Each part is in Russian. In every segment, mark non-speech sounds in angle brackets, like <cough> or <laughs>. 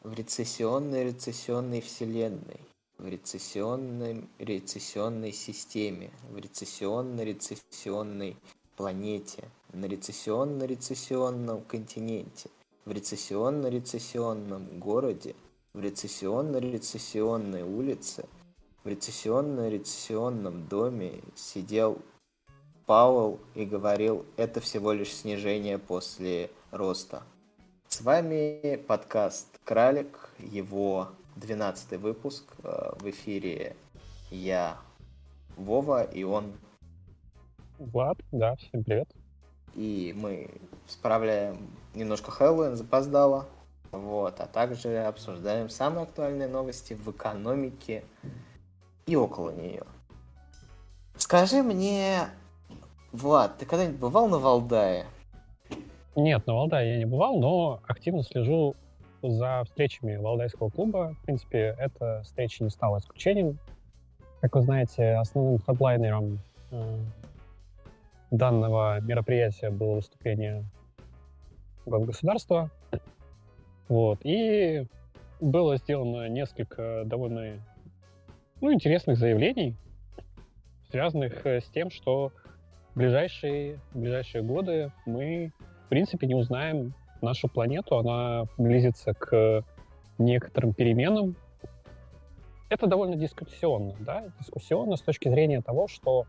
в рецессионной рецессионной вселенной, в рецессионной рецессионной системе, в рецессионной рецессионной планете, на рецессионно-рецессионном континенте, в рецессионно-рецессионном городе, в рецессионно-рецессионной улице, в рецессионно-рецессионном доме сидел Пауэлл и говорил, это всего лишь снижение после роста. С вами подкаст «Кралик», его 12 выпуск. Э, в эфире я, Вова, и он... Влад, да, всем привет. И мы справляем немножко Хэллоуин, запоздало. Вот, а также обсуждаем самые актуальные новости в экономике и около нее. Скажи мне, Влад, ты когда-нибудь бывал на Валдае? Нет, на Валдае я не бывал, но активно слежу за встречами Валдайского клуба. В принципе, эта встреча не стала исключением. Как вы знаете, основным хедлайнером э, данного мероприятия было выступление государства. Вот. И было сделано несколько довольно ну, интересных заявлений, связанных э, с тем, что в ближайшие, в ближайшие годы мы, в принципе, не узнаем нашу планету. Она близится к некоторым переменам. Это довольно дискуссионно, да, дискуссионно с точки зрения того, что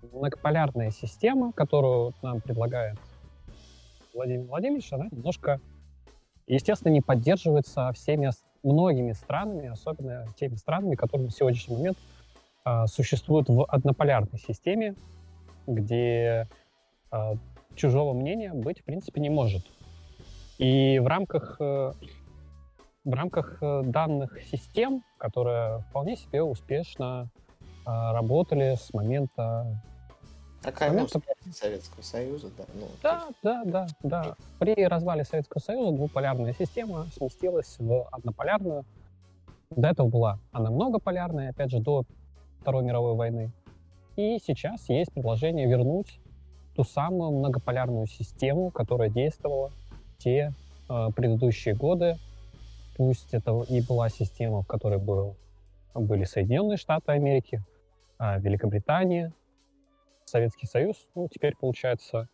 многополярная система, которую нам предлагает Владимир Владимирович, она немножко, естественно, не поддерживается всеми многими странами, особенно теми странами, которые на сегодняшний момент э, существуют в однополярной системе, где э, чужого мнения быть, в принципе, не может. И в рамках, э, в рамках э, данных систем, которые вполне себе успешно э, работали с момента Такая момента... Советского Союза, да. Ну, да, есть... да, да, да. При развале Советского Союза двуполярная система сместилась в однополярную. До этого была она многополярная, опять же, до Второй мировой войны. И сейчас есть предложение вернуть ту самую многополярную систему, которая действовала те э, предыдущие годы. Пусть это и была система, в которой был, были Соединенные Штаты Америки, э, Великобритания, Советский Союз. Ну, теперь, получается,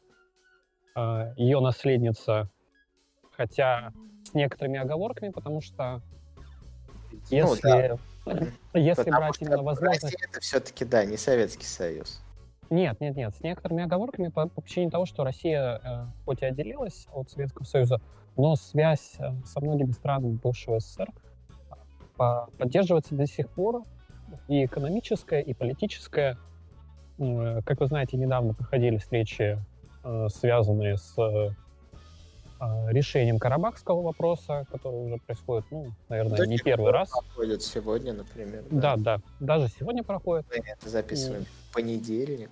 э, ее наследница, хотя с некоторыми оговорками, потому что если, ну, да. если потому брать именно возможность... Россия это все-таки, да, не Советский Союз. Нет, нет, нет. С некоторыми оговорками по, по причине того, что Россия э, хоть и отделилась от Советского Союза, но связь э, со многими странами бывшего СССР по, поддерживается до сих пор и экономическая, и политическая. Э, как вы знаете, недавно проходили встречи, э, связанные с э, решением карабахского вопроса, который уже происходит, ну, наверное, До не первый раз. Проходит сегодня, например. Да, да, да даже сегодня проходит. Мы это записываем. И понедельник,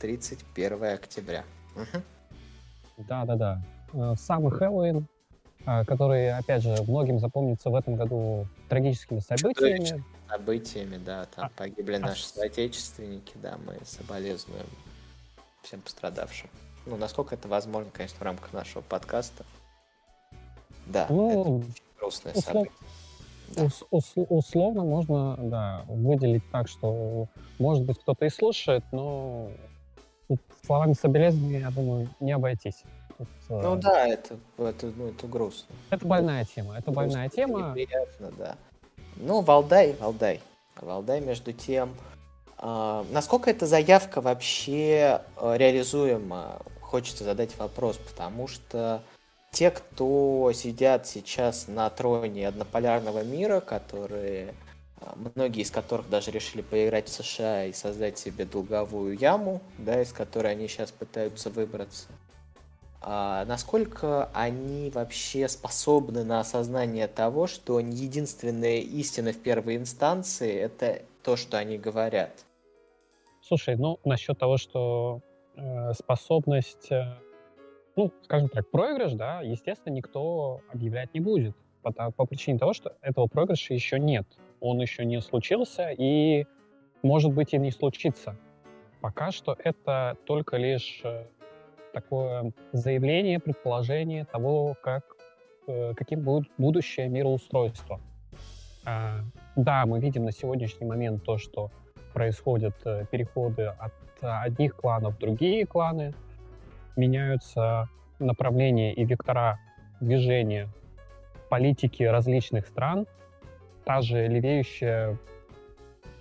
31 э, октября. Угу. Да, да, да. Э, самый Хэллоуин, э, который, опять же, многим запомнится в этом году трагическими событиями. Событиями, да, там а, погибли а... наши соотечественники, да, мы соболезнуем всем пострадавшим. Ну, насколько это возможно, конечно, в рамках нашего подкаста. Да, ну, это грустное услов... событие. Ус- ус- условно можно, да, выделить так, что, может быть, кто-то и слушает, но словами соболезнования, я думаю, не обойтись. Тут, ну э... да, это, это, ну, это грустно. Это больная тема, это грустно, больная тема. Неприятно, да. Ну, Валдай, Валдай. Валдай, между тем, э, насколько эта заявка вообще э, реализуема? Хочется задать вопрос, потому что те, кто сидят сейчас на троне однополярного мира, которые а, многие из которых даже решили поиграть в США и создать себе долговую яму, да, из которой они сейчас пытаются выбраться. А насколько они вообще способны на осознание того, что не единственная истина в первой инстанции это то, что они говорят? Слушай, ну насчет того, что э, способность э, ну, скажем так, проигрыш, да, естественно, никто объявлять не будет. По, по причине того, что этого проигрыша еще нет. Он еще не случился и, может быть, и не случится. Пока что это только лишь э, такое заявление, предположение того, как каким будет будущее мироустройство. А, да, мы видим на сегодняшний момент то, что происходят переходы от одних кланов в другие кланы, меняются направления и вектора движения политики различных стран. Та же левеющая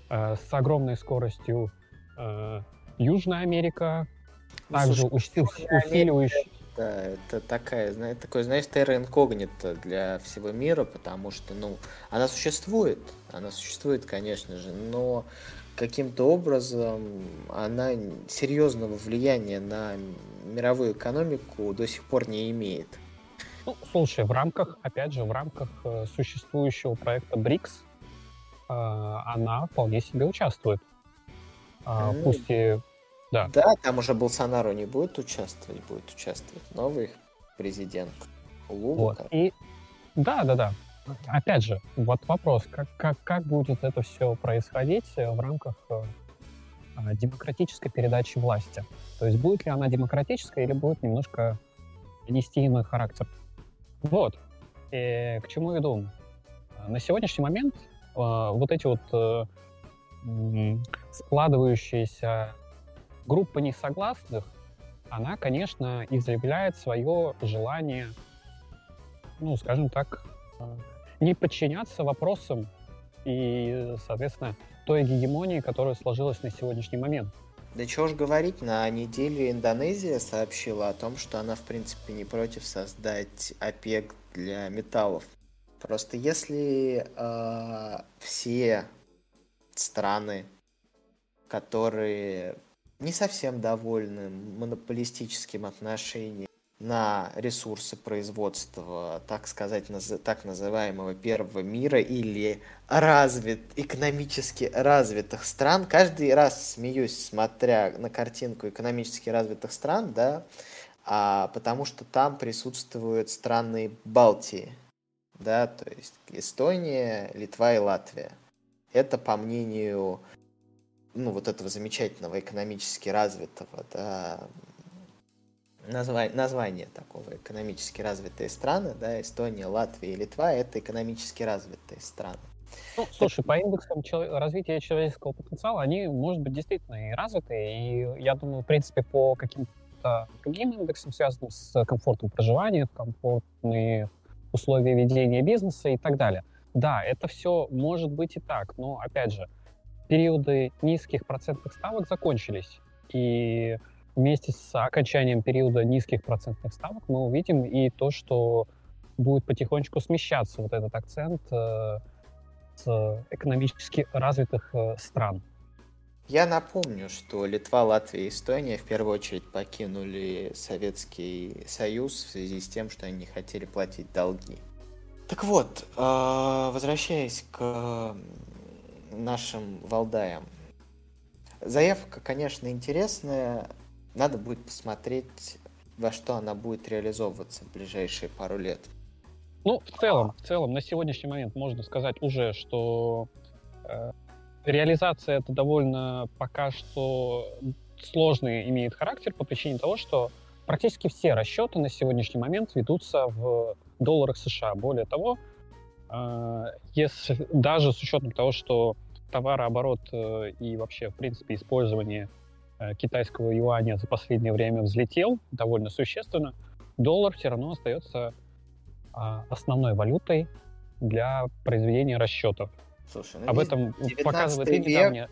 э, с огромной скоростью э, Южная Америка, ну, также усиливающая... Да, это такая, знаешь, такой, знаешь, терра инкогнито для всего мира, потому что, ну, она существует, она существует, конечно же, но каким-то образом она серьезного влияния на мировую экономику до сих пор не имеет. Ну, слушай, в рамках, опять же, в рамках э, существующего проекта БРИКС э, она вполне себе участвует. Э, mm. Пусть и... Да. да, там уже Болсонару не будет участвовать, будет участвовать новый президент Лука. Вот. И... Да, да, да опять же, вот вопрос, как, как, как будет это все происходить в рамках э, а, демократической передачи власти? То есть будет ли она демократическая или будет немножко нести иной характер? Вот. И к чему иду? На сегодняшний момент э, вот эти вот э, складывающиеся группы несогласных, она, конечно, изъявляет свое желание, ну, скажем так, не подчиняться вопросам и, соответственно, той гегемонии, которая сложилась на сегодняшний момент. Да чего ж говорить, на неделе Индонезия сообщила о том, что она, в принципе, не против создать ОПЕК для металлов. Просто если э, все страны, которые не совсем довольны монополистическим отношением на ресурсы производства, так сказать, так называемого первого мира или развит, экономически развитых стран. Каждый раз смеюсь, смотря на картинку экономически развитых стран, да, а, потому что там присутствуют страны Балтии, да, то есть Эстония, Литва и Латвия. Это, по мнению ну, вот этого замечательного экономически развитого да, название, название такого экономически развитые страны, да, Эстония, Латвия и Литва это экономически развитые страны. Ну, слушай, по индексам чел- развития человеческого потенциала они, может быть, действительно и развитые, и я думаю, в принципе, по каким-то другим индексам, связанным с комфортом проживания, комфортные условия ведения бизнеса и так далее. Да, это все может быть и так, но, опять же, периоды низких процентных ставок закончились, и вместе с окончанием периода низких процентных ставок мы увидим и то, что будет потихонечку смещаться вот этот акцент э, с экономически развитых э, стран. Я напомню, что Литва, Латвия и Эстония в первую очередь покинули Советский Союз в связи с тем, что они не хотели платить долги. Так вот, э, возвращаясь к нашим Валдаям. Заявка, конечно, интересная, надо будет посмотреть, во что она будет реализовываться в ближайшие пару лет. Ну, в целом, в целом, на сегодняшний момент можно сказать уже, что э, реализация это довольно пока что сложный имеет характер по причине того, что практически все расчеты на сегодняшний момент ведутся в долларах США. Более того, э, если, даже с учетом того, что товарооборот э, и вообще, в принципе, использование китайского юаня за последнее время взлетел довольно существенно, доллар все равно остается а, основной валютой для произведения расчетов. Слушай, ну Об этом показывает век недавнее...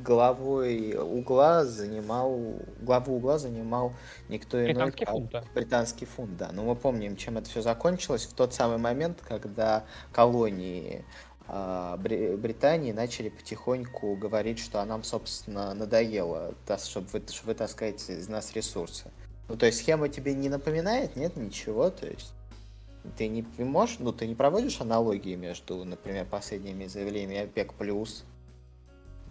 главой угла занимал, главу угла занимал никто иной, британский фунт, да. британский фунт, да. Но мы помним, чем это все закончилось в тот самый момент, когда колонии Британии начали потихоньку говорить, что а нам, собственно, надоело, чтобы вы, чтобы вы таскаете из нас ресурсы. Ну, то есть схема тебе не напоминает, нет, ничего, то есть ты не можешь, ну, ты не проводишь аналогии между, например, последними заявлениями ОПЕК+, плюс.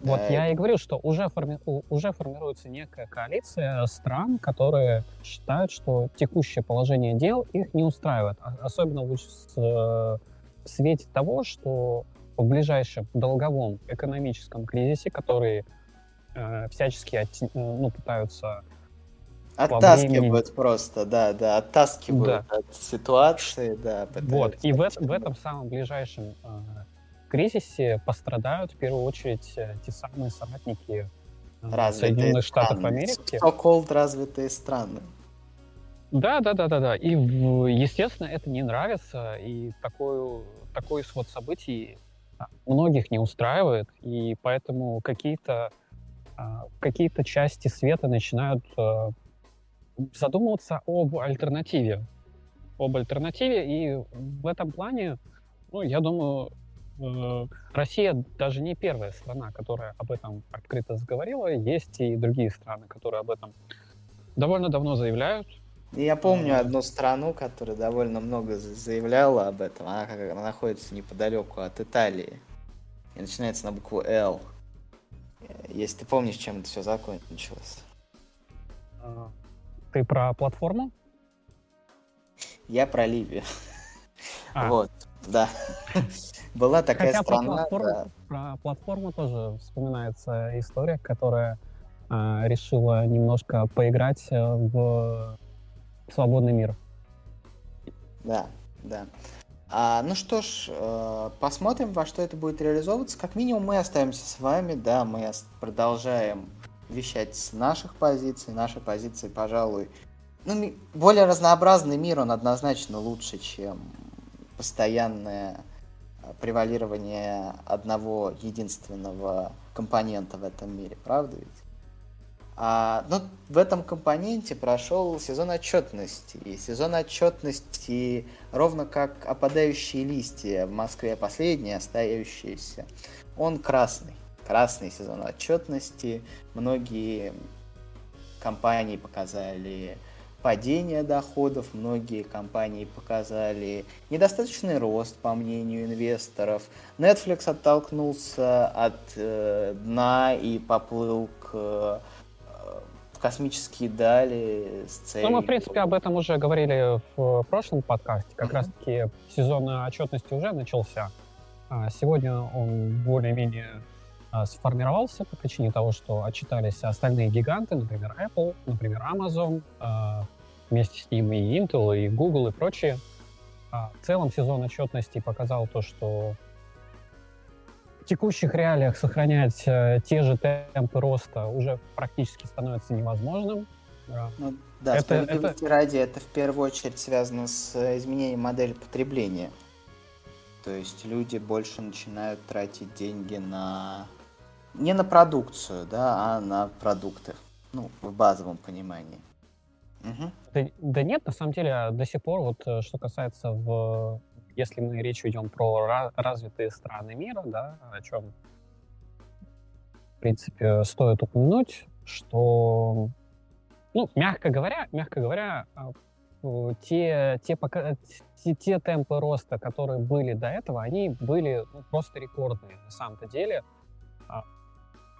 Вот да, я и говорил, что уже, форми... уже формируется некая коалиция стран, которые считают, что текущее положение дел их не устраивает. А, особенно в свете того, что в ближайшем долговом экономическом кризисе, который э, всячески от, ну, пытаются Оттаскивают просто, да, да, оттаскивают да. от ситуации, да. Вот, и в, в этом самом ближайшем э, кризисе пострадают в первую очередь э, те самые соратники э, Соединенных Штатов Америки. So-called развитые страны. Да, да, да, да, да. И, естественно, это не нравится, и такой, такой исход событий многих не устраивает, и поэтому какие-то а, какие-то части света начинают э, задумываться об альтернативе. Об альтернативе, и в этом плане, ну, я думаю, э, Россия даже не первая страна, которая об этом открыто заговорила. Есть и другие страны, которые об этом довольно давно заявляют. Я помню одну страну, которая довольно много заявляла об этом. Она, она находится неподалеку от Италии. И начинается на букву «Л». Если ты помнишь, чем это все закончилось. А, ты про платформу? Я про Ливию. А. Вот, да. Была такая Хотя страна. Про платформу, да. про платформу тоже вспоминается история, которая э, решила немножко поиграть э, в свободный мир. Да, да. А, ну что ж, э, посмотрим, во что это будет реализовываться. Как минимум мы остаемся с вами, да, мы продолжаем вещать с наших позиций. Наши позиции, пожалуй, ну, более разнообразный мир, он однозначно лучше, чем постоянное э, превалирование одного единственного компонента в этом мире, правда ведь? А, ну, в этом компоненте прошел сезон отчетности. И сезон отчетности, ровно как опадающие листья в Москве, последние остающиеся, он красный красный сезон отчетности. Многие компании показали падение доходов, многие компании показали недостаточный рост, по мнению инвесторов. Netflix оттолкнулся от э, дна и поплыл к э, космические дали с целью... Ну, мы, в принципе, об этом уже говорили в прошлом подкасте. Как mm-hmm. раз-таки сезон отчетности уже начался. А сегодня он более-менее а, сформировался по причине того, что отчитались остальные гиганты, например, Apple, например, Amazon, а, вместе с ним и Intel, и Google, и прочие. В целом сезон отчетности показал то, что текущих реалиях сохранять э, те же темпы роста уже практически становится невозможным. Ну, да, это, это... ради, это в первую очередь связано с изменением модели потребления. То есть люди больше начинают тратить деньги на не на продукцию, да, а на продукты. Ну, в базовом понимании. Угу. Да, да нет, на самом деле, до сих пор, вот э, что касается в если мы речь ведем про развитые страны мира, да, о чем, в принципе, стоит упомянуть, что, ну, мягко говоря, мягко говоря, а, те, те, пока, те, те темпы роста, которые были до этого, они были ну, просто рекордные на самом-то деле. А,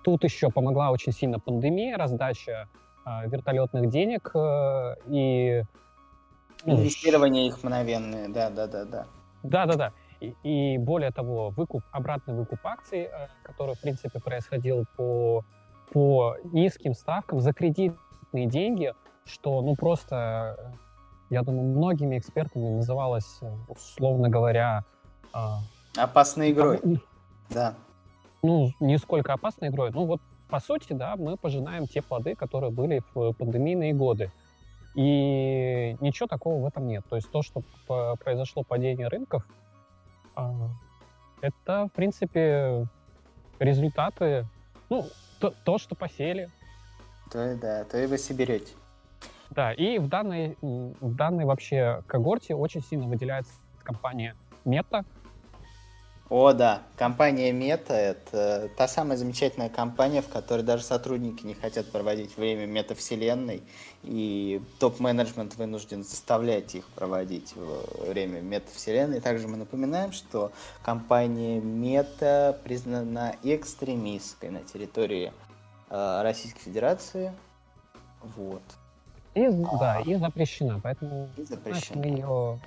Тут еще помогла очень сильно пандемия, раздача э, вертолетных денег э, и... Ну, Инвестирование их мгновенное, да-да-да-да. Да-да-да. И, и более того, выкуп, обратный выкуп акций, э, который, в принципе, происходил по, по низким ставкам за кредитные деньги, что, ну, просто, я думаю, многими экспертами называлось, условно говоря... Э, Опасной игрой, да ну, не сколько опасной игрой. Ну, вот, по сути, да, мы пожинаем те плоды, которые были в пандемийные годы. И ничего такого в этом нет. То есть то, что произошло падение рынков, а, это, в принципе, результаты, ну, то, то что посели. То, да, то и вы соберете. Да, и в данной, в данной вообще когорте очень сильно выделяется компания Meta, о, да. Компания Мета — это та самая замечательная компания, в которой даже сотрудники не хотят проводить время метавселенной, и топ-менеджмент вынужден заставлять их проводить время метавселенной. Также мы напоминаем, что компания Мета признана экстремистской на территории э, Российской Федерации. Вот. И, а, да, и запрещена, поэтому и запрещена. ее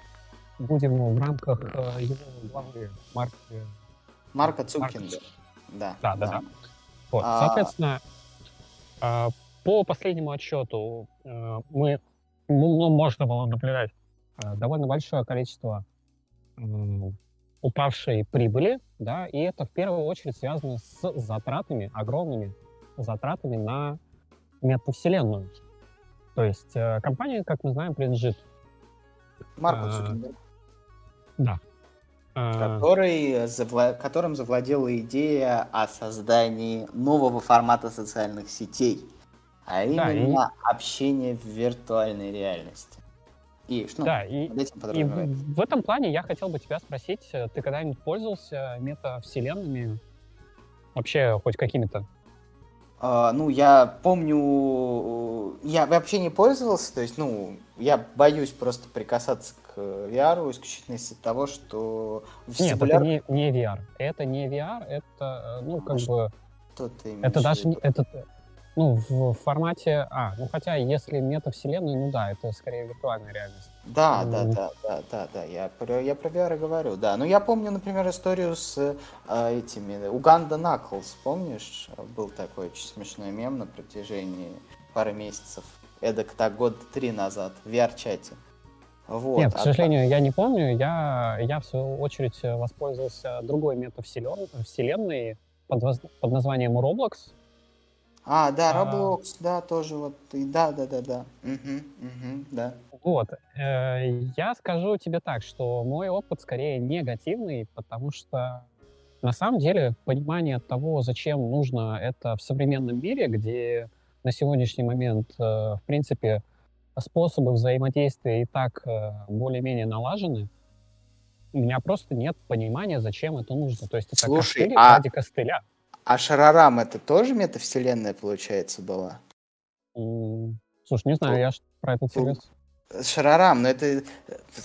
будем в рамках э, его главы Марка... Марка Цукинга. Да. Да, да, да. Вот, а... Соответственно, а, по последнему отчету э, мы ну, можно было наблюдать э, довольно большое количество упавшей прибыли, да, и это в первую очередь связано с затратами, огромными затратами на метавселенную. То есть компания, как мы знаем, принадлежит... Марку Цукербергу. Да. Который, завла... которым завладела идея о создании нового формата социальных сетей, а именно да, и... общение в виртуальной реальности. И что да, и, и в, в этом плане я хотел бы тебя спросить, э, ты когда-нибудь пользовался метавселенными? Вообще хоть какими-то? Uh, ну, я помню, я вообще не пользовался, то есть, ну, я боюсь просто прикасаться к VR исключительно из-за того, что... Нет, это не, не VR. Это не VR, это, э, ну, как а бы... Что ты это даже не... Это, ну, в формате... А, ну хотя, если метавселенную, ну да, это скорее виртуальная реальность. Да, mm. да, да, да, да, да, я про, я про VR говорю, да. Ну, я помню, например, историю с э, этими... Уганда Наклс, помнишь? Был такой очень смешной мем на протяжении пары месяцев. Эдак так год три назад в VR-чате. Вот. Нет, к а сожалению, я не помню. Я, я, в свою очередь, воспользовался другой метавселенной под, под названием Roblox. А, да, а. Roblox, а, да, тоже вот, да, да, да, да, угу, угу, да. Вот, э, я скажу тебе так, что мой опыт скорее негативный, потому что на самом деле понимание того, зачем нужно это в современном мире, где на сегодняшний момент, э, в принципе, способы взаимодействия и так э, более-менее налажены, у меня просто нет понимания, зачем это нужно. То есть это Слушай, костыль а... ради костыля. А Шарарам это тоже метавселенная, получается, была? Слушай, не знаю, я про это тебе... Шарарам, ну это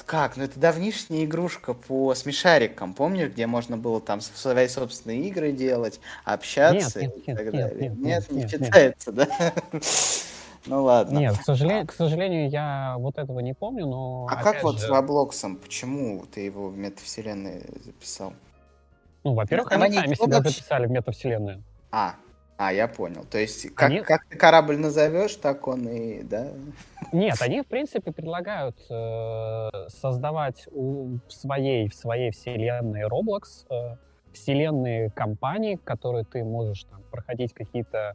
как? Ну это давнишняя игрушка по смешарикам, помнишь, где можно было там свои собственные игры делать, общаться нет, нет, и так нет, далее? Нет, нет, нет, не нет, считается, нет. да? <laughs> Ну ладно. Нет, к сожалению, к сожалению, я вот этого не помню, но. А как вот же... с Роблоксом? Почему ты его в метавселенной записал? Ну, во-первых, ну, они, сами себя вообще... записали в метавселенную. А, а, я понял. То есть, как, они... как ты корабль назовешь, так он и, да? Нет, они, в принципе, предлагают э, создавать у своей, в своей вселенной Roblox э, вселенные компании, которые ты можешь там проходить какие-то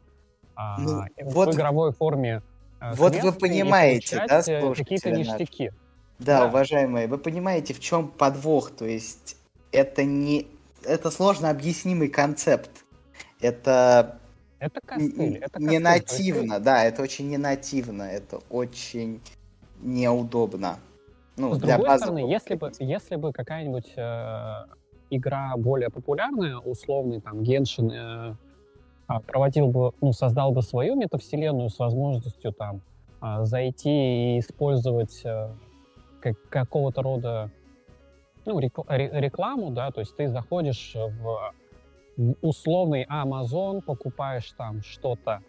э, ну, вот, в игровой форме э, Вот вы понимаете, да, э, какие-то ништяки. Да, да, уважаемые, вы понимаете, в чем подвох? То есть, это не это сложно объяснимый концепт. Это это костыль. Это не нативно, да, это очень не нативно, это очень неудобно. Ну, С для другой стороны, если бы, если бы какая-нибудь э, игра более популярная, условный там Геншин э, а, проводил бы, ну, создал бы свою метавселенную с возможностью там э, зайти и использовать э, как, какого-то рода ну, рекламу, да, то есть ты заходишь в условный Amazon, покупаешь там что-то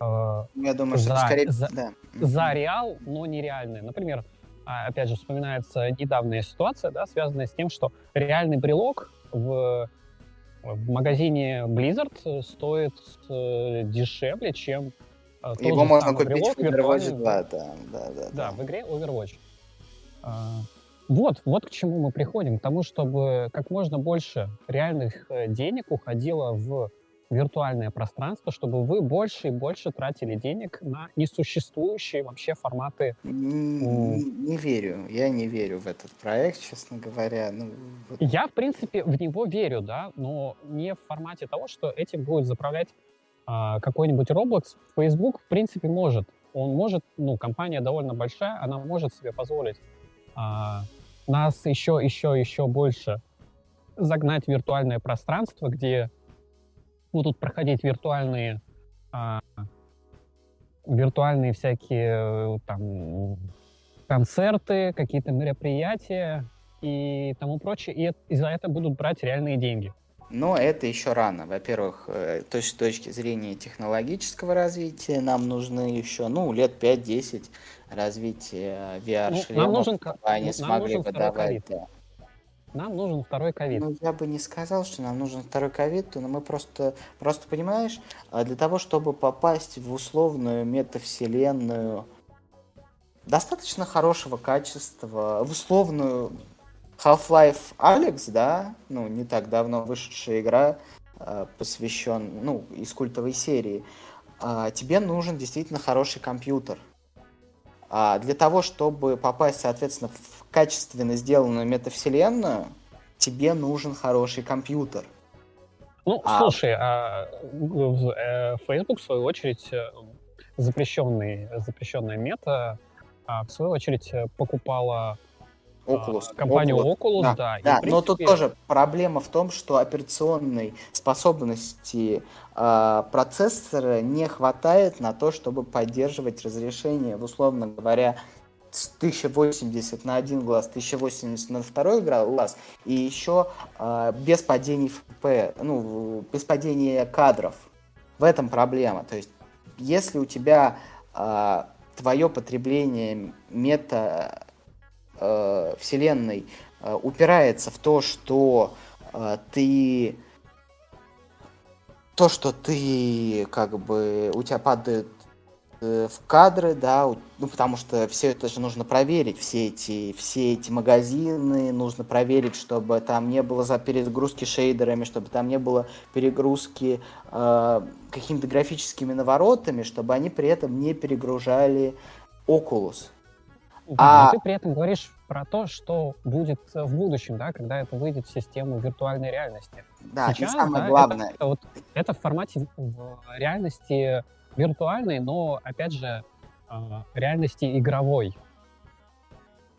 э, Я думаю, за, что скорее... за, да. за реал, но нереальное. Например, а, опять же, вспоминается недавняя ситуация, да, связанная с тем, что реальный брелок в, в магазине Blizzard стоит э, дешевле, чем э, Его можно купить в Overwatch 2, да, да, да, да. Да, в игре Overwatch. А, вот, вот к чему мы приходим, к тому, чтобы как можно больше реальных э, денег уходило в виртуальное пространство, чтобы вы больше и больше тратили денег на несуществующие вообще форматы. Не, не верю, я не верю в этот проект, честно говоря. Ну, вот... Я, в принципе, в него верю, да, но не в формате того, что этим будет заправлять а, какой-нибудь Roblox. Facebook, в принципе, может. Он может, ну, компания довольно большая, она может себе позволить а, нас еще, еще, еще больше загнать в виртуальное пространство, где будут проходить виртуальные а, виртуальные всякие там концерты, какие-то мероприятия и тому прочее, и, и за это будут брать реальные деньги. Но это еще рано. Во-первых, э, то есть с точки зрения технологического развития нам нужны еще, ну, лет 5-10 развития VR-шлемов, ну, нам нужен, они нам смогли нужен выдавать. Да. Нам нужен второй ковид. Ну, я бы не сказал, что нам нужен второй ковид, но мы просто, просто понимаешь, а для того, чтобы попасть в условную метавселенную достаточно хорошего качества, в условную Half-Life Alex, да, ну, не так давно вышедшая игра, э, посвящен, ну, из культовой серии, э, тебе нужен действительно хороший компьютер. А для того, чтобы попасть, соответственно, в качественно сделанную метавселенную, тебе нужен хороший компьютер. Ну, а... слушай, а э, Facebook, в свою очередь, э, запрещенный, запрещенная мета, а, в свою очередь, покупала Oculus. А, компанию Oculus, Oculus да. да. да принципе... но тут тоже проблема в том, что операционной способности э, процессора не хватает на то, чтобы поддерживать разрешение, условно говоря, 1080 на один глаз, 1080 на второй глаз, и еще э, без падений FP, ну, без падения кадров. В этом проблема. То есть, если у тебя э, твое потребление мета э, вселенной э, упирается в то, что э, ты то, что ты как бы у тебя падает э, в кадры, да, ну потому что все это же нужно проверить, все эти, все эти магазины нужно проверить, чтобы там не было за перегрузки шейдерами, чтобы там не было перегрузки э, какими-то графическими наворотами, чтобы они при этом не перегружали Oculus. Да, а... ты при этом говоришь про то, что будет в будущем, да, когда это выйдет в систему виртуальной реальности. Да, Сейчас, и самое да, главное. Это, это, вот, это в формате в реальности виртуальной, но, опять же, а, реальности игровой.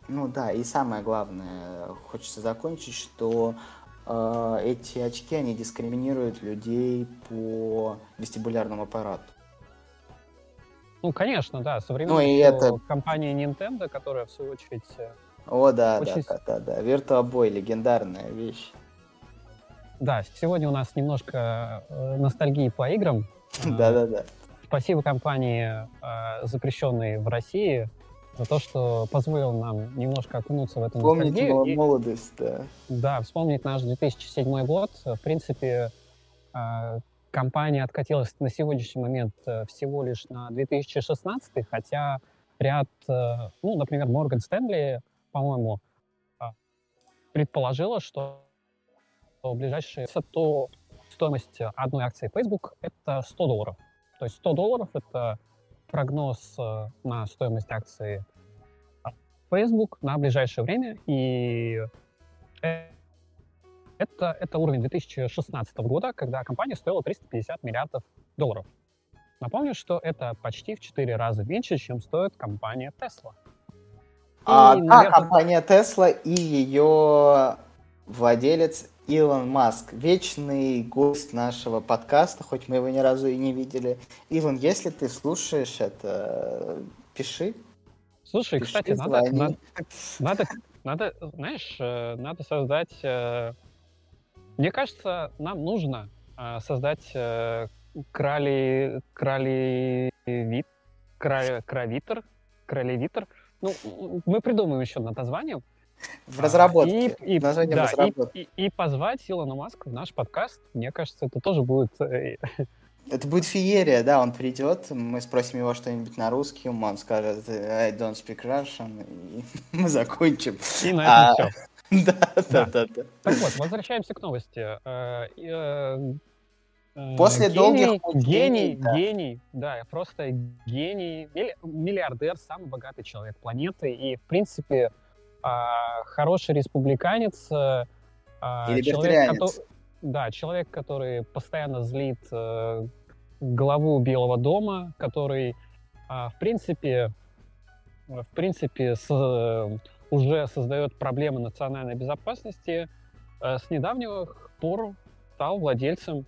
Ну да, и самое главное, хочется закончить, что э, эти очки, они дискриминируют людей по вестибулярному аппарату. Ну, конечно, да. Современная ну, и это... компания Nintendo, которая, в свою очередь... Э, О, да, очень... да, да, да, да. Virtua легендарная вещь. Да, сегодня у нас немножко э, ностальгии по играм. <laughs> Да-да-да. Спасибо компании, запрещенной в России, за то, что позволил нам немножко окунуться в эту Вспомнить ностальгию. молодость, да. Да, вспомнить наш 2007 год. В принципе, компания откатилась на сегодняшний момент э, всего лишь на 2016, хотя ряд, э, ну, например, Морган Стэнли, по-моему, предположила, что в ближайшие то стоимость одной акции Facebook это 100 долларов. То есть 100 долларов это прогноз э, на стоимость акции Facebook на ближайшее время, и это, это уровень 2016 года, когда компания стоила 350 миллиардов долларов. Напомню, что это почти в 4 раза меньше, чем стоит компания Tesla. А, и, наверное... Да, компания Tesla и ее владелец Илон Маск, вечный гость нашего подкаста, хоть мы его ни разу и не видели. Илон, если ты слушаешь это, пиши. Слушай, пиши, кстати, надо, надо, <laughs> надо, надо, знаешь, э, надо создать э, мне кажется, нам нужно э, создать крали, крали вид, крали, кравитер, кралевитер. Ну, мы придумаем еще над названием. <laughs> В разработке. И, и, да, в разработке. И, и, и позвать Илона Маска в наш подкаст. Мне кажется, это тоже будет... Э, <laughs> это будет феерия, да, он придет, мы спросим его что-нибудь на русском, он скажет I don't speak Russian, и <laughs> мы закончим. И на этом а, все. Да, да, да, да. Так вот, возвращаемся к новости. Э, э, После долгих гений, гений, да, просто гений, миллиардер, самый богатый человек планеты и, в принципе, а, хороший республиканец. Э, а, человек, да, человек, который постоянно злит главу Белого дома, который, а, в принципе, в принципе, с уже создает проблемы национальной безопасности, э, с недавнего пор стал владельцем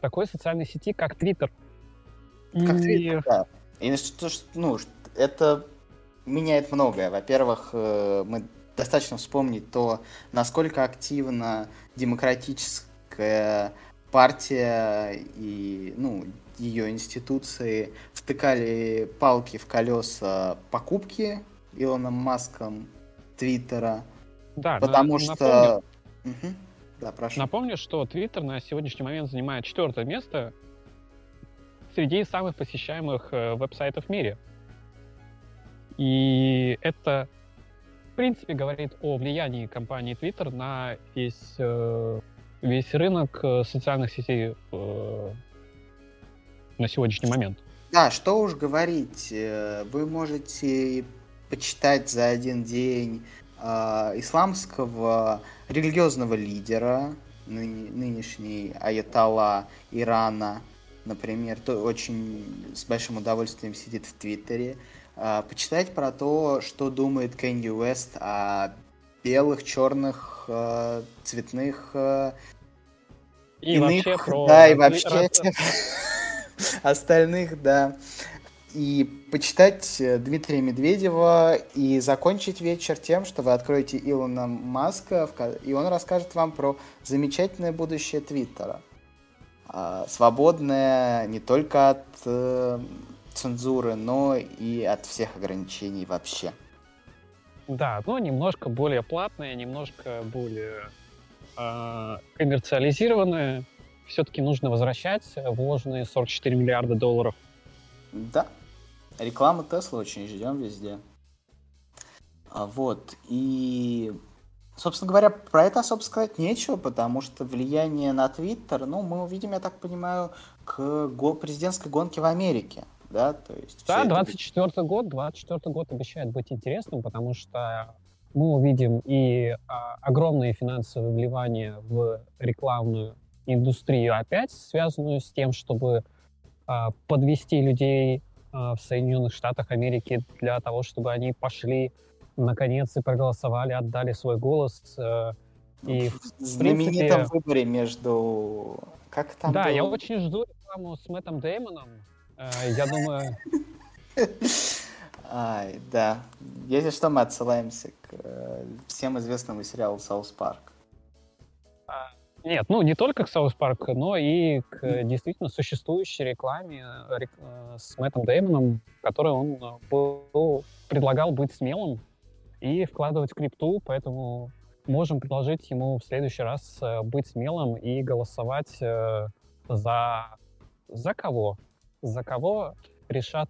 такой социальной сети, как Twitter. Как Twitter, да. И ну, это меняет многое. Во-первых, э, мы достаточно вспомнить то, насколько активно демократическая партия и ну, ее институции втыкали палки в колеса покупки Илоном Маском Твиттера. Да, потому на, что... Угу. Да, прошу. Напомню, что Twitter на сегодняшний момент занимает четвертое место среди самых посещаемых э, веб-сайтов в мире. И это, в принципе, говорит о влиянии компании Twitter на весь, э, весь рынок э, социальных сетей на сегодняшний момент. Да, что уж говорить, вы можете почитать за один день э, исламского религиозного лидера, ны, нынешний аятолла Ирана, например, то очень с большим удовольствием сидит в Твиттере, э, почитать про то, что думает Кенни Уэст о белых, черных, э, цветных э, и иных, вообще про... да, и вообще <laughs> остальных, да и почитать э, Дмитрия Медведева и закончить вечер тем, что вы откроете Илона Маска, и он расскажет вам про замечательное будущее Твиттера. А, свободное не только от цензуры, но и от всех ограничений вообще. Да, но немножко более платное, немножко более э, коммерциализированное. Все-таки нужно возвращать вложенные 44 миллиарда долларов. Да, Реклама Тесла очень ждем везде. А, вот, и, собственно говоря, про это особо сказать нечего, потому что влияние на Твиттер, ну, мы увидим, я так понимаю, к президентской гонке в Америке, да, то есть... Да, 24 это... год, 24 год обещает быть интересным, потому что мы увидим и а, огромные финансовые вливания в рекламную индустрию опять, связанную с тем, чтобы а, подвести людей а, в Соединенных Штатах Америки для того, чтобы они пошли наконец и проголосовали, отдали свой голос. Э, и в, в знаменитом принципе, выборе между... Как там Да, было? я очень жду рекламу с Мэттом Деймоном. Э, я думаю... Ай, да. Если что, мы отсылаемся к э, всем известному сериалу «South Park». Нет, ну не только к South Park, но и к действительно существующей рекламе э, э, с Мэттом Деймоном, в которой он был, предлагал быть смелым и вкладывать в крипту, поэтому можем предложить ему в следующий раз быть смелым и голосовать за... За кого? За кого решат...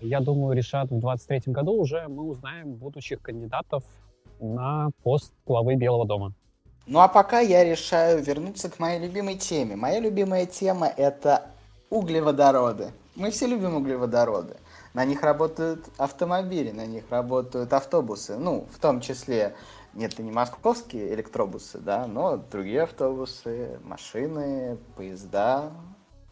Я думаю, решат в 23 году уже мы узнаем будущих кандидатов на пост главы Белого дома. Ну а пока я решаю вернуться к моей любимой теме. Моя любимая тема это углеводороды. Мы все любим углеводороды. На них работают автомобили, на них работают автобусы. Ну, в том числе, нет, это не московские электробусы, да, но другие автобусы, машины, поезда,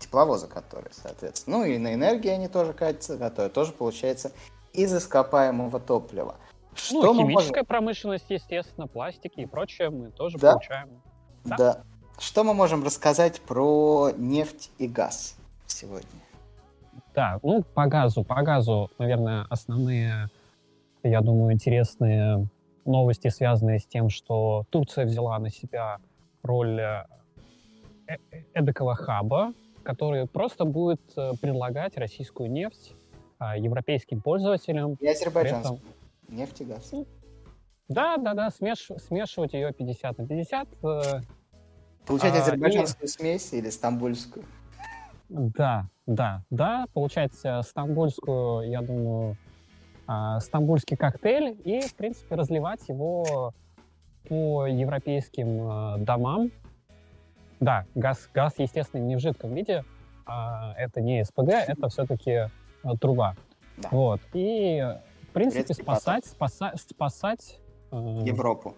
тепловозы, которые, соответственно. Ну и на энергии они тоже катятся, которая тоже получается из ископаемого топлива. Что ну, химическая можем... промышленность, естественно, пластики и прочее мы тоже да? получаем. Да? да. Что мы можем рассказать про нефть и газ сегодня? Да, ну, по газу. По газу, наверное, основные, я думаю, интересные новости, связанные с тем, что Турция взяла на себя роль э, э, эдакого хаба, который просто будет э, предлагать российскую нефть а, европейским пользователям. И азербайджанским. Нефть и газ. Да, да, да, смеш... смешивать ее 50 на 50. Э, Получать а, азербайджанскую и... смесь или стамбульскую? Да, да, да, получается стамбульскую, я думаю, а, стамбульский коктейль и, в принципе, разливать его по европейским домам. Да, газ, газ, естественно, не в жидком виде, а, это не СПГ, это все-таки а, труба. Да. Вот, и принципе, спасать, спасать, спасать э, Европу.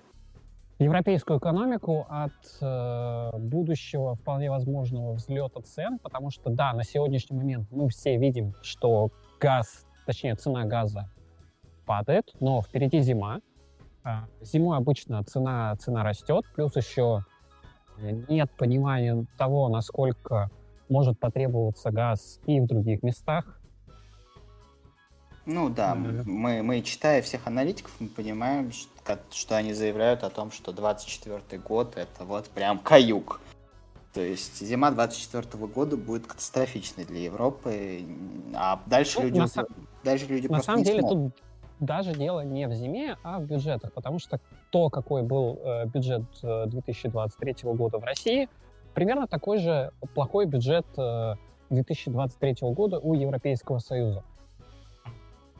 Европейскую экономику от э, будущего вполне возможного взлета цен, потому что, да, на сегодняшний момент мы все видим, что газ, точнее, цена газа падает, но впереди зима. Э, зимой обычно цена, цена растет, плюс еще нет понимания того, насколько может потребоваться газ и в других местах. Ну да, mm-hmm. мы, мы, читая всех аналитиков, мы понимаем, что, что они заявляют о том, что 24 год это вот прям каюк. То есть зима 24 года будет катастрофичной для Европы, а дальше ну, люди, на, дальше люди на самом деле тут даже дело не в зиме, а в бюджетах, потому что то, какой был э, бюджет 2023 э, года в России, примерно такой же плохой бюджет 2023 э, года у Европейского Союза.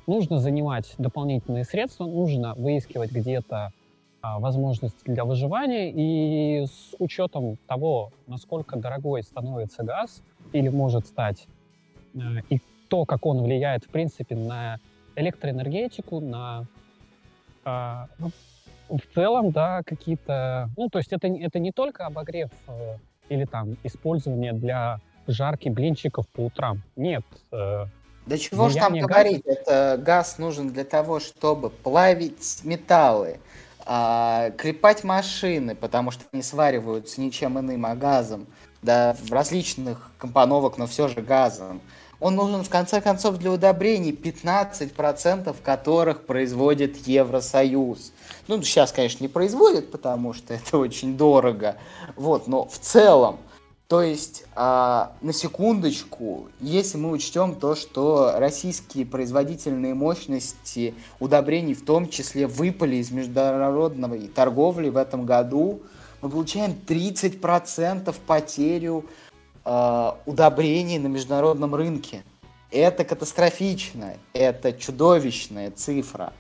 Нужно занимать дополнительные средства, нужно выискивать где-то а, возможности для выживания, и с учетом того, насколько дорогой становится газ или может стать, и то, как он влияет, в принципе, на электроэнергетику, на ну, в целом, да, какие-то... Ну, то есть это, это не только обогрев э, или там использование для жарки блинчиков по утрам. Нет. Э, да чего ж там говорить, это газ нужен для того, чтобы плавить металлы, э, крепать машины, потому что они свариваются ничем иным, а газом, да, в различных компоновок, но все же газом. Он нужен, в конце концов, для удобрений, 15% которых производит Евросоюз. Ну, сейчас, конечно, не производит, потому что это <laughs> очень дорого. Вот, но в целом, то есть, а, на секундочку, если мы учтем то, что российские производительные мощности удобрений в том числе выпали из международной торговли в этом году, мы получаем 30% потерю э, удобрений на международном рынке. Это катастрофично, это чудовищная цифра.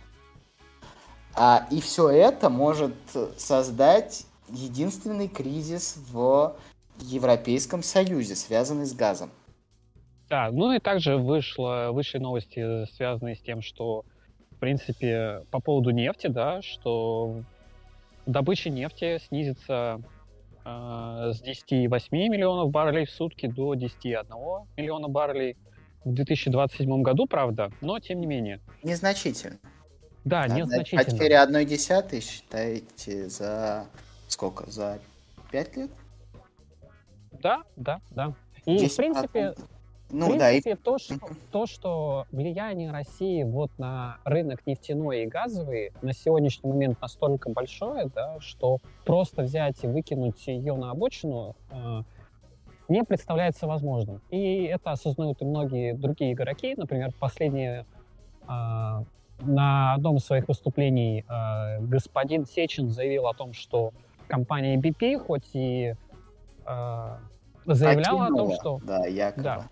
А, и все это может создать единственный кризис в Европейском Союзе, связанный с газом. Да, ну и также вышло, вышли новости, связанные с тем, что, в принципе, по поводу нефти, да, что добыча нефти снизится с 10,8 миллионов баррелей в сутки до 10,1 миллиона баррелей в 2027 году, правда, но тем не менее. Незначительно. Да, Надо незначительно. Потеря одной десятой считаете за сколько? За 5 лет? Да, да, да. И, в принципе, ну, в принципе, да, то, что, то, что влияние России вот на рынок нефтяной и газовый на сегодняшний момент настолько большое, да, что просто взять и выкинуть ее на обочину э, не представляется возможным. И это осознают и многие другие игроки. Например, последние э, на одном из своих выступлений э, господин Сечин заявил о том, что компания BP, хоть и э, заявляла Покинула, о том, что... Да, якобы. Да,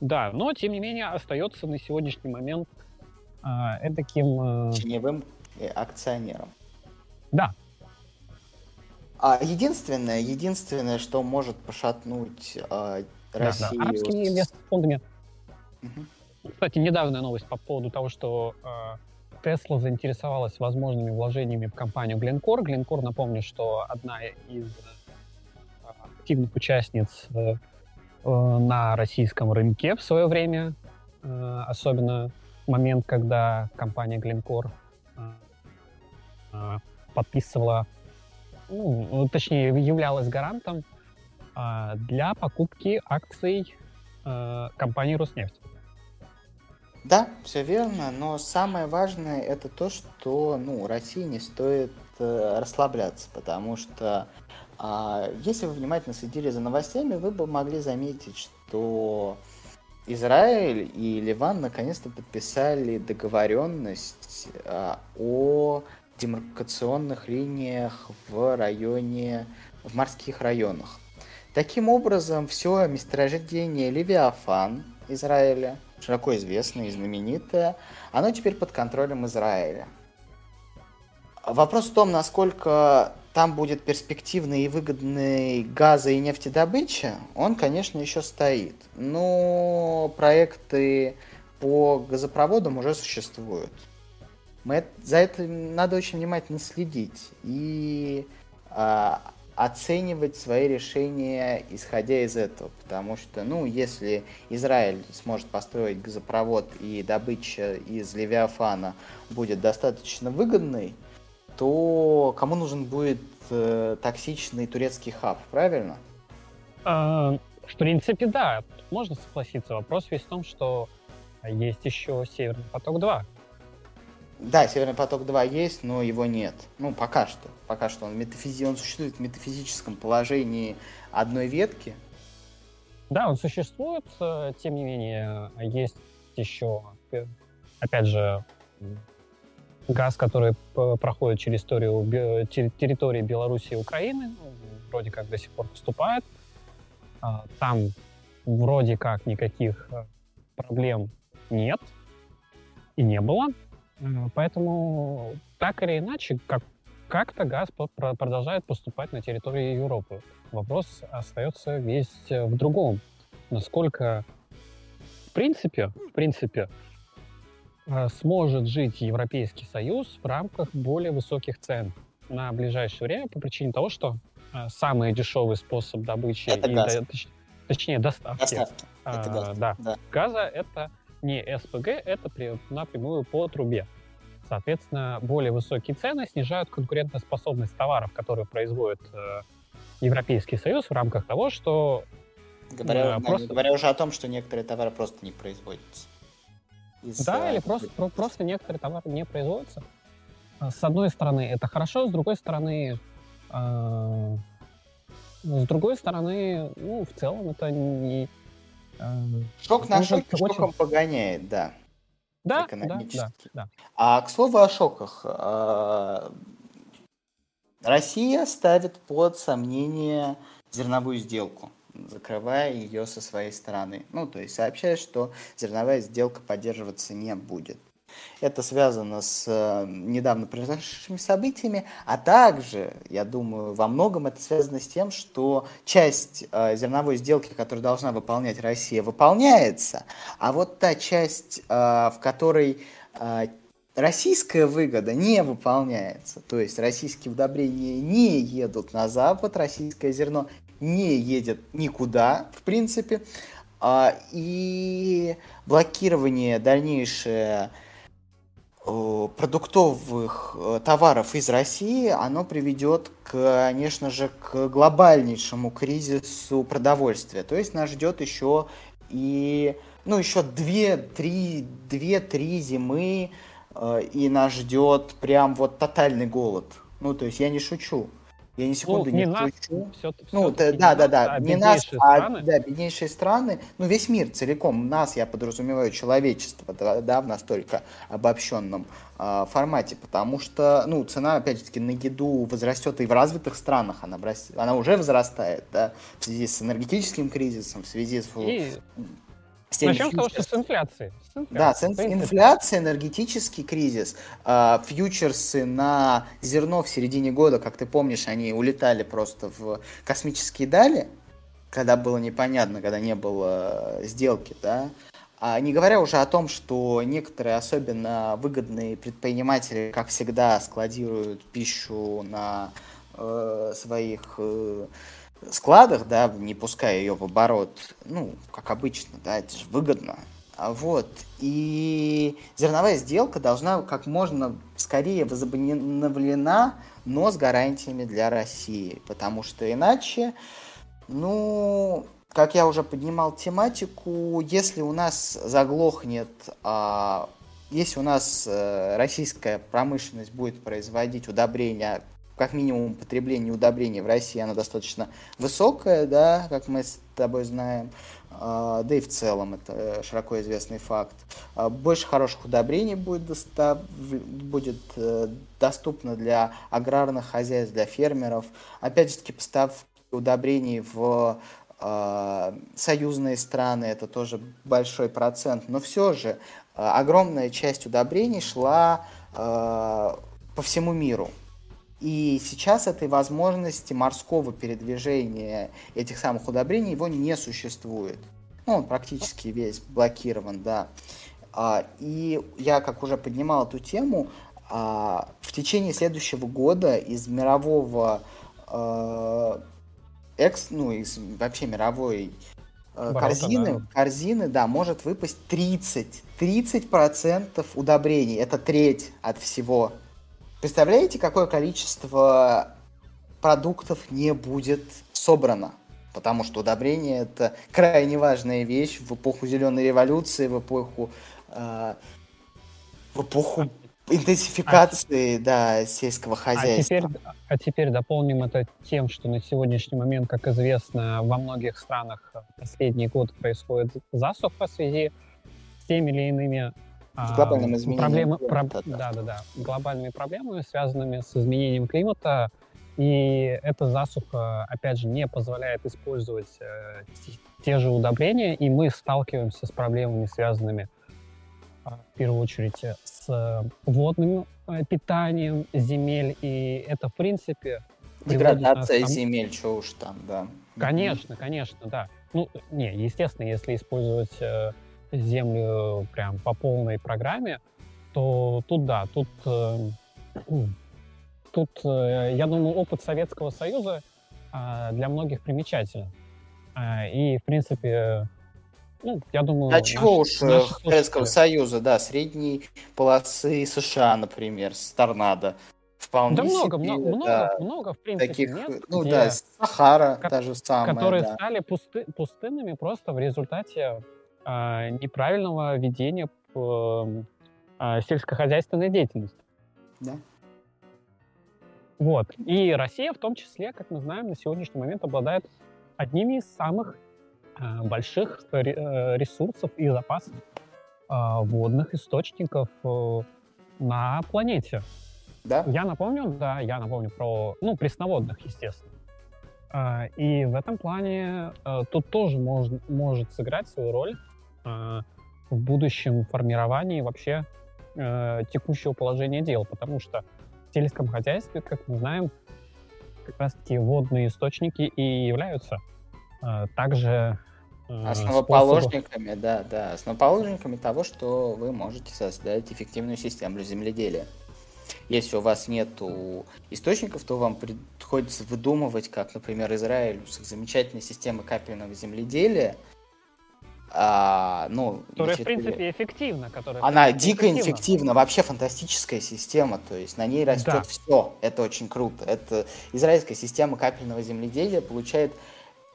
да, но тем не менее остается на сегодняшний момент э, таким... Э... Теневым акционером. Да. А единственное, единственное, что может пошатнуть э, Россию... Да, да. Арабскими инвестфондами. Угу. Кстати, недавняя новость по поводу того, что Тесла заинтересовалась возможными вложениями в компанию Glencore. Glencore, напомню, что одна из активных участниц э, Э, на российском рынке в свое время, э, особенно момент, когда компания Glencore э, подписывала, ну, точнее, являлась гарантом для покупки акций компании Роснефть. Да, все верно, но самое важное это то, что ну, России не стоит расслабляться, потому что а если вы внимательно следили за новостями, вы бы могли заметить, что Израиль и Ливан наконец-то подписали договоренность а, о демаркационных линиях в районе, в морских районах. Таким образом, все месторождение Левиафан Израиля, широко известное и знаменитое, оно теперь под контролем Израиля. Вопрос в том, насколько там будет перспективный и выгодный газа и нефтедобыча, он, конечно, еще стоит. Но проекты по газопроводам уже существуют. Мы, за это надо очень внимательно следить и а, оценивать свои решения, исходя из этого. Потому что, ну, если Израиль сможет построить газопровод и добыча из Левиафана будет достаточно выгодной, то кому нужен будет э, токсичный турецкий хаб, правильно? А, в принципе, да, можно согласиться. Вопрос весь в том, что есть еще Северный поток-2. Да, Северный поток-2 есть, но его нет. Ну, пока что. Пока что он, метафизи... он существует в метафизическом положении одной ветки. Да, он существует, э, тем не менее, есть еще, опять же, газ, который проходит через историю, территории Беларуси и Украины, ну, вроде как до сих пор поступает. А, там вроде как никаких э, проблем нет и не было. Э, поэтому так или иначе, как, как-то газ продолжает поступать на территории Европы. Вопрос остается весь в другом. Насколько, в принципе, в принципе, э, сможет жить Европейский Союз в рамках более высоких цен на ближайшее время по причине того, что э, самый дешевый способ добычи это и газ. До, точнее доставки, доставки. А, это газ. Да, да. газа это не СПГ, это при, напрямую по трубе. Соответственно, более высокие цены снижают конкурентоспособность товаров, которые производит э, Европейский Союз в рамках того, что... Говоря, э, просто... говоря уже о том, что некоторые товары просто не производятся. Из, да, или просто, про, просто некоторые товары не производятся. А, с одной стороны, это хорошо, с другой стороны... Э, с другой стороны, ну, в целом это не... Э, Шок на шок шоком погоняет, да да, экономически. Да, да, да. А к слову о шоках. А, Россия ставит под сомнение зерновую сделку, закрывая ее со своей стороны. Ну, то есть сообщает, что зерновая сделка поддерживаться не будет. Это связано с э, недавно произошедшими событиями, а также, я думаю, во многом это связано с тем, что часть э, зерновой сделки, которую должна выполнять Россия, выполняется, а вот та часть, э, в которой российская выгода не выполняется, то есть российские удобрения не едут на Запад, российское зерно не едет никуда, в принципе, и блокирование дальнейшее Э, продуктовых э, товаров из России, оно приведет, конечно же, к глобальнейшему кризису продовольствия. То есть нас ждет еще и, ну, еще 2-3 зимы, э, и нас ждет прям вот тотальный голод. Ну, то есть я не шучу. Я ни секунды ну, не, не нас, все, ну, все да, да, да, а не нас, а да, беднейшие страны, ну, весь мир целиком, нас, я подразумеваю, человечество, да, да в настолько обобщенном э, формате, потому что, ну, цена, опять-таки, на еду возрастет и в развитых странах, она, она уже возрастает, да, в связи с энергетическим кризисом, в связи с... И с Начнем с того, что с инфляцией. С инфляцией. Да, с инфляция, энергетический кризис, э, фьючерсы на зерно в середине года, как ты помнишь, они улетали просто в космические дали, когда было непонятно, когда не было сделки, да. А не говоря уже о том, что некоторые особенно выгодные предприниматели, как всегда, складируют пищу на э, своих э, складах, да, не пуская ее в оборот, ну, как обычно, да, это же выгодно. А вот, и зерновая сделка должна как можно скорее возобновлена, но с гарантиями для России, потому что иначе, ну, как я уже поднимал тематику, если у нас заглохнет, а, если у нас а, российская промышленность будет производить удобрения как минимум потребление удобрений в России, оно достаточно высокое, да, как мы с тобой знаем, а, да и в целом это широко известный факт. А, больше хороших удобрений будет, достав... будет э, доступно для аграрных хозяйств, для фермеров. Опять же таки, поставки удобрений в э, союзные страны, это тоже большой процент, но все же огромная часть удобрений шла по всему миру. И сейчас этой возможности морского передвижения этих самых удобрений его не существует. Ну, он практически весь блокирован, да. А, и я, как уже поднимал эту тему, а, в течение следующего года из мирового а, экс, ну, из вообще мировой Оборота, корзины, да. корзины, да, может выпасть 30, 30% удобрений. Это треть от всего Представляете, какое количество продуктов не будет собрано? Потому что удобрение это крайне важная вещь в эпоху зеленой революции, в эпоху, э, в эпоху интенсификации а, да, сельского хозяйства. А теперь, а теперь дополним это тем, что на сегодняшний момент, как известно, во многих странах последний год происходит засуха в связи с теми или иными С глобальным изменением проблемы, климата. Про, да, да, да. Глобальными проблемами, связанными с изменением климата. И эта засуха, опять же, не позволяет использовать э, те же удобрения, и мы сталкиваемся с проблемами, связанными э, в первую очередь с водным э, питанием земель. И это, в принципе... Деградация нас... земель, что уж там, да. Конечно, конечно, да. Ну, не, естественно, если использовать э, землю прям по полной программе, то тут да, тут, э, тут э, я думаю, опыт Советского Союза э, для многих примечателен. Э, и, в принципе, ну, я думаю... А чего уж наш Советского Союза, да, средней полосы США, например, с торнадо. Вполне да много, себе, много, да, много, много, в принципе, таких, мест, ну где, да, Сахара ко- та же самая, которые да. стали пусты, пустынными просто в результате э, неправильного ведения э, э, сельскохозяйственной деятельности. Да. Вот. И Россия в том числе, как мы знаем, на сегодняшний момент обладает одними из самых э, больших ресурсов и запасов э, водных источников э, на планете. Да? Я напомню, да, я напомню про, ну, пресноводных, естественно. А, и в этом плане а, тут тоже мож, может сыграть свою роль а, в будущем формировании вообще текущего положения дел, потому что в сельском хозяйстве, как мы знаем, как раз-таки водные источники и являются также основоположниками, способов... да, да, основоположниками того, что вы можете создать эффективную систему земледелия. Если у вас нет источников, то вам приходится выдумывать, как, например, Израиль с их замечательной системой капельного земледелия, а, ну, которая, в принципе, эффективна. Которая, она принципе, дико эффективна. эффективна, вообще фантастическая система, то есть на ней растет да. все, это очень круто. Это израильская система капельного земледелия получает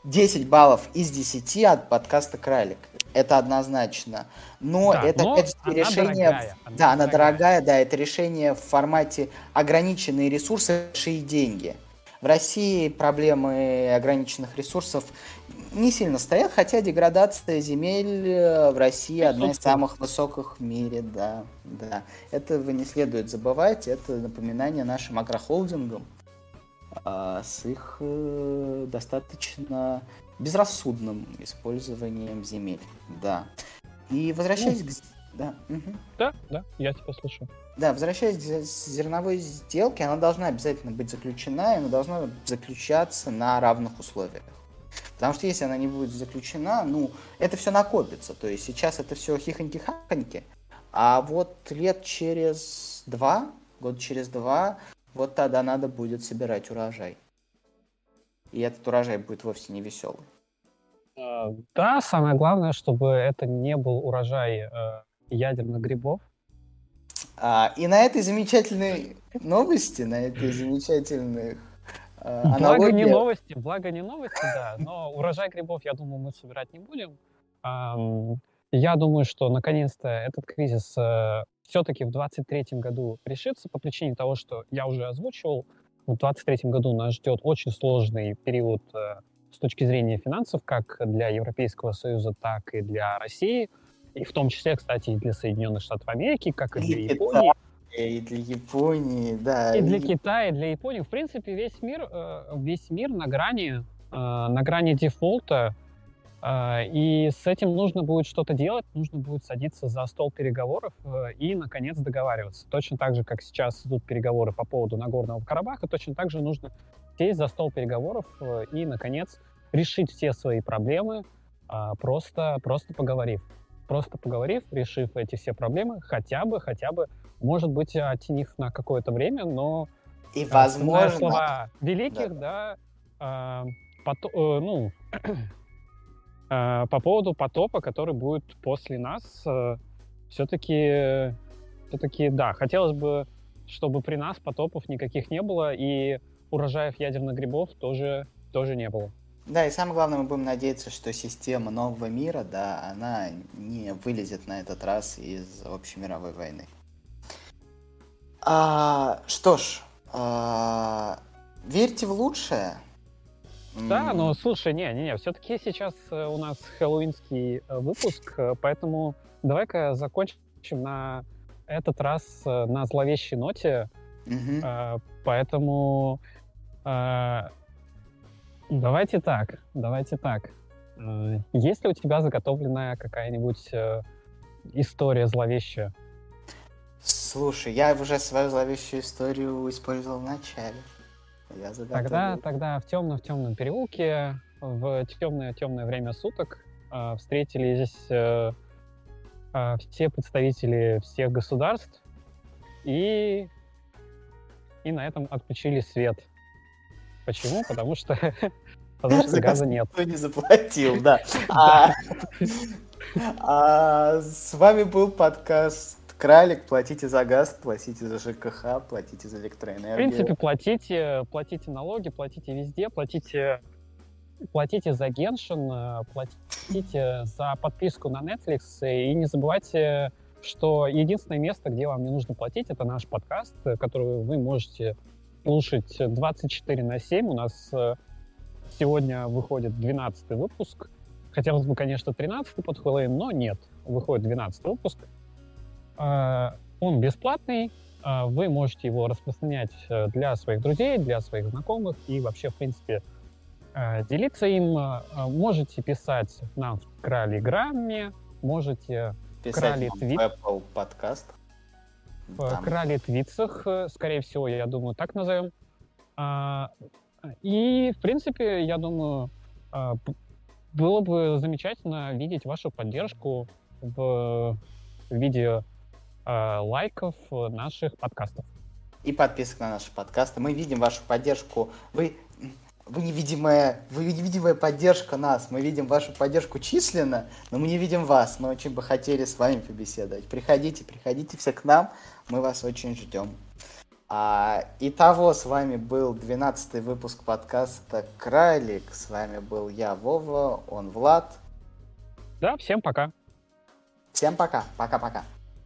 10 баллов из 10 от подкаста «Кралик». Это однозначно. Но да, это, но же, решение... Дорогая, она да, она дорогая. дорогая, да, это решение в формате ограниченные ресурсы, большие деньги. В России проблемы ограниченных ресурсов не сильно стоят, хотя деградация земель э, в России одна из самых высоких в мире, да, да. Этого не следует забывать, это напоминание нашим агрохолдингам, а, с их э, достаточно безрассудным использованием земель. Да. И возвращаясь ну, к... Да. Угу. да, да, я тебя слышу. Да, возвращаясь к зерновой сделке, она должна обязательно быть заключена, и она должна заключаться на равных условиях. Потому что если она не будет заключена, ну, это все накопится. То есть сейчас это все хихоньки-хахоньки, а вот лет через два, год через два, вот тогда надо будет собирать урожай. И этот урожай будет вовсе не веселый. А, да, самое главное, чтобы это не был урожай э, ядерных грибов. А, и на этой замечательной новости, на этой замечательной э, Благо не новости, благо не новости, да, но урожай грибов, я думаю, мы собирать не будем. Я думаю, что наконец-то этот кризис э, все-таки в 2023 году решится по причине того, что я уже озвучивал. В 2023 году нас ждет очень сложный период э, с точки зрения финансов, как для Европейского Союза, так и для России. И в том числе, кстати, и для Соединенных Штатов Америки, как и для Японии. И для Японии, да. И для Китая, и для Японии. В принципе, весь мир, э, весь мир на грани, э, на грани дефолта и с этим нужно будет что-то делать, нужно будет садиться за стол переговоров э, и, наконец, договариваться. Точно так же, как сейчас идут переговоры по поводу Нагорного Карабаха, точно так же нужно сесть за стол переговоров э, и, наконец, решить все свои проблемы, а, просто, просто поговорив. Просто поговорив, решив эти все проблемы, хотя бы, хотя бы, может быть, оттенив на какое-то время, но... И, возможно... слова великих, да, да э, ну, Э, <clears throat> по поводу потопа, который будет после нас, э, все-таки, все-таки, да, хотелось бы, чтобы при нас потопов никаких не было, и урожаев ядерных грибов тоже, тоже не было. Да, и самое главное, мы будем надеяться, что система нового мира, да, она не вылезет на этот раз из общей мировой войны. А, что ж, а, верьте в лучшее. Да, но слушай, не-не-не, все-таки сейчас э, у нас хэллоуинский э, выпуск, э, поэтому давай-ка закончим на этот раз на зловещей ноте. Угу. Поэтому давайте так, давайте так. Есть ли у тебя заготовленная какая-нибудь история зловещая? Слушай, я уже свою зловещую историю использовал в начале. Я тогда, тогда в темном в темном переулке в темное темное время суток э, встретились э, э, все представители всех государств и и на этом отключили свет. Почему? Потому что <laughs> потому что газа нет. Кто не заплатил, да. <laughs> А, с вами был подкаст Кралик, платите за газ, платите за ЖКХ, платите за электроэнергию. В принципе, платите, платите налоги, платите везде, платите, платите за Геншин, платите за подписку на Netflix, и не забывайте, что единственное место, где вам не нужно платить, это наш подкаст, который вы можете слушать 24 на 7. У нас э, сегодня выходит 12 выпуск. Хотелось бы, конечно, 13 под Хэллоуин, но нет. Выходит 12 выпуск. А, он бесплатный, а, вы можете его распространять э, для своих друзей, для своих знакомых и вообще, в принципе, э, делиться им. А, можете писать нам в Кралиграмме, можете писать Крали твит... Apple подкаст. В Крали Твитсах, э, скорее всего, я думаю, так назовем. И, в принципе, я думаю, было бы замечательно видеть вашу поддержку в виде лайков наших подкастов. И подписок на наши подкасты. Мы видим вашу поддержку. Вы, вы невидимая, вы невидимая поддержка нас. Мы видим вашу поддержку численно, но мы не видим вас. Мы очень бы хотели с вами побеседовать. Приходите, приходите все к нам. Мы вас очень ждем. А, итого, с вами был 12 выпуск подкаста Крайлик. С вами был я, Вова, он Влад. Да, всем пока. Всем пока. Пока-пока.